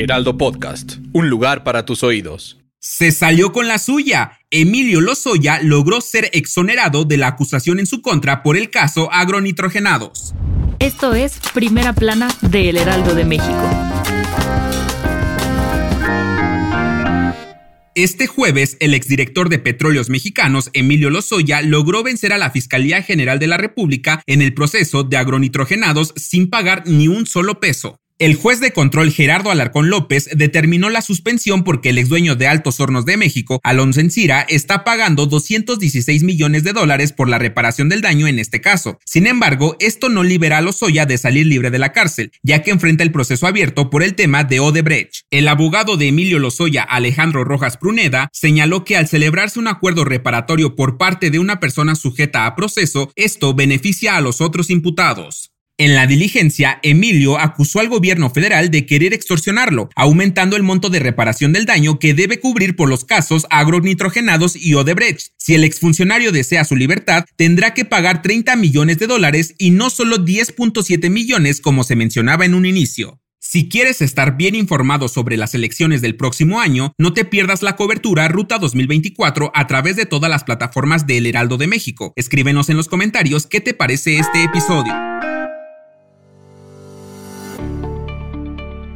Heraldo Podcast, un lugar para tus oídos. Se salió con la suya. Emilio Lozoya logró ser exonerado de la acusación en su contra por el caso agronitrogenados. Esto es Primera Plana de El Heraldo de México. Este jueves, el exdirector de Petróleos Mexicanos, Emilio Lozoya, logró vencer a la Fiscalía General de la República en el proceso de agronitrogenados sin pagar ni un solo peso. El juez de control Gerardo Alarcón López determinó la suspensión porque el ex dueño de Altos Hornos de México, Alonso Encira, está pagando 216 millones de dólares por la reparación del daño en este caso. Sin embargo, esto no libera a Lozoya de salir libre de la cárcel, ya que enfrenta el proceso abierto por el tema de Odebrecht. El abogado de Emilio Lozoya, Alejandro Rojas Pruneda, señaló que al celebrarse un acuerdo reparatorio por parte de una persona sujeta a proceso, esto beneficia a los otros imputados. En la diligencia, Emilio acusó al gobierno federal de querer extorsionarlo, aumentando el monto de reparación del daño que debe cubrir por los casos agronitrogenados y Odebrecht. Si el exfuncionario desea su libertad, tendrá que pagar 30 millones de dólares y no solo 10.7 millones como se mencionaba en un inicio. Si quieres estar bien informado sobre las elecciones del próximo año, no te pierdas la cobertura Ruta 2024 a través de todas las plataformas del Heraldo de México. Escríbenos en los comentarios qué te parece este episodio.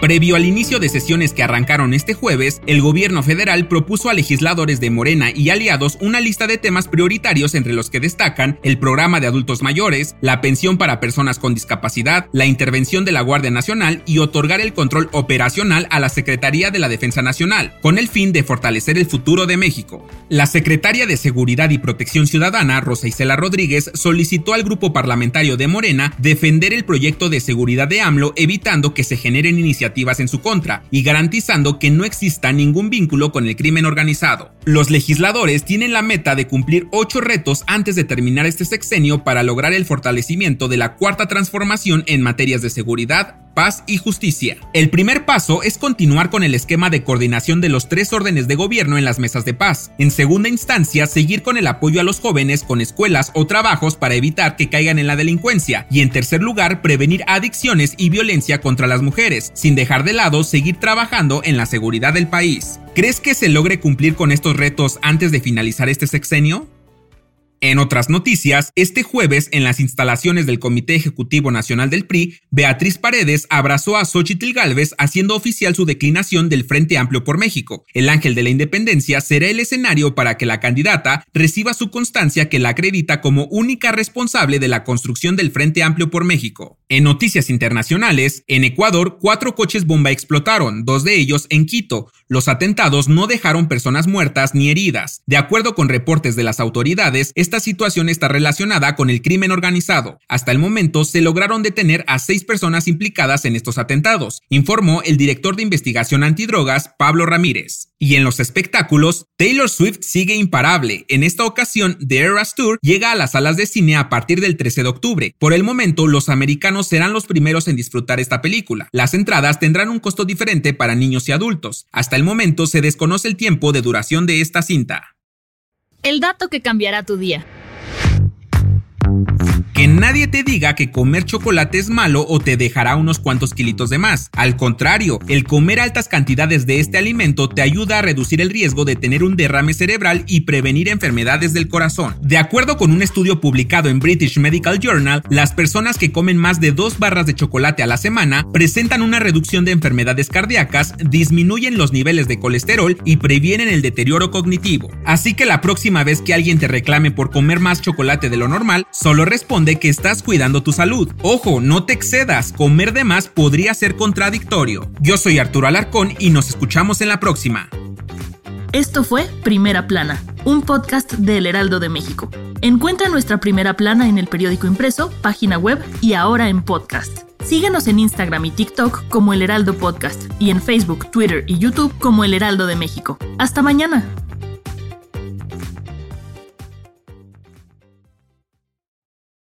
Previo al inicio de sesiones que arrancaron este jueves, el gobierno federal propuso a legisladores de Morena y aliados una lista de temas prioritarios entre los que destacan el programa de adultos mayores, la pensión para personas con discapacidad, la intervención de la Guardia Nacional y otorgar el control operacional a la Secretaría de la Defensa Nacional, con el fin de fortalecer el futuro de México. La secretaria de Seguridad y Protección Ciudadana, Rosa Isela Rodríguez, solicitó al grupo parlamentario de Morena defender el proyecto de seguridad de AMLO evitando que se generen iniciativas en su contra y garantizando que no exista ningún vínculo con el crimen organizado. Los legisladores tienen la meta de cumplir ocho retos antes de terminar este sexenio para lograr el fortalecimiento de la cuarta transformación en materias de seguridad, paz y justicia. El primer paso es continuar con el esquema de coordinación de los tres órdenes de gobierno en las mesas de paz. En segunda instancia, seguir con el apoyo a los jóvenes con escuelas o trabajos para evitar que caigan en la delincuencia. Y en tercer lugar, prevenir adicciones y violencia contra las mujeres, sin dejar de lado seguir trabajando en la seguridad del país. ¿Crees que se logre cumplir con estos retos antes de finalizar este sexenio? En otras noticias, este jueves en las instalaciones del Comité Ejecutivo Nacional del PRI, Beatriz Paredes abrazó a Xochitl Gálvez haciendo oficial su declinación del Frente Amplio por México. El ángel de la independencia será el escenario para que la candidata reciba su constancia que la acredita como única responsable de la construcción del Frente Amplio por México. En noticias internacionales, en Ecuador, cuatro coches bomba explotaron, dos de ellos en Quito. Los atentados no dejaron personas muertas ni heridas. De acuerdo con reportes de las autoridades, esta situación está relacionada con el crimen organizado. Hasta el momento se lograron detener a seis personas implicadas en estos atentados, informó el director de investigación antidrogas, Pablo Ramírez. Y en los espectáculos, Taylor Swift sigue imparable. En esta ocasión, The Eras Tour llega a las salas de cine a partir del 13 de octubre. Por el momento, los americanos serán los primeros en disfrutar esta película. Las entradas tendrán un costo diferente para niños y adultos. Hasta el momento se desconoce el tiempo de duración de esta cinta. El dato que cambiará tu día. Que nadie te diga que comer chocolate es malo o te dejará unos cuantos kilitos de más. Al contrario, el comer altas cantidades de este alimento te ayuda a reducir el riesgo de tener un derrame cerebral y prevenir enfermedades del corazón. De acuerdo con un estudio publicado en British Medical Journal, las personas que comen más de dos barras de chocolate a la semana presentan una reducción de enfermedades cardíacas, disminuyen los niveles de colesterol y previenen el deterioro cognitivo. Así que la próxima vez que alguien te reclame por comer más chocolate de lo normal, solo responde de que estás cuidando tu salud. Ojo, no te excedas, comer de más podría ser contradictorio. Yo soy Arturo Alarcón y nos escuchamos en la próxima. Esto fue Primera Plana, un podcast del Heraldo de México. Encuentra nuestra Primera Plana en el periódico impreso, página web y ahora en podcast. Síguenos en Instagram y TikTok como El Heraldo Podcast y en Facebook, Twitter y YouTube como El Heraldo de México. Hasta mañana.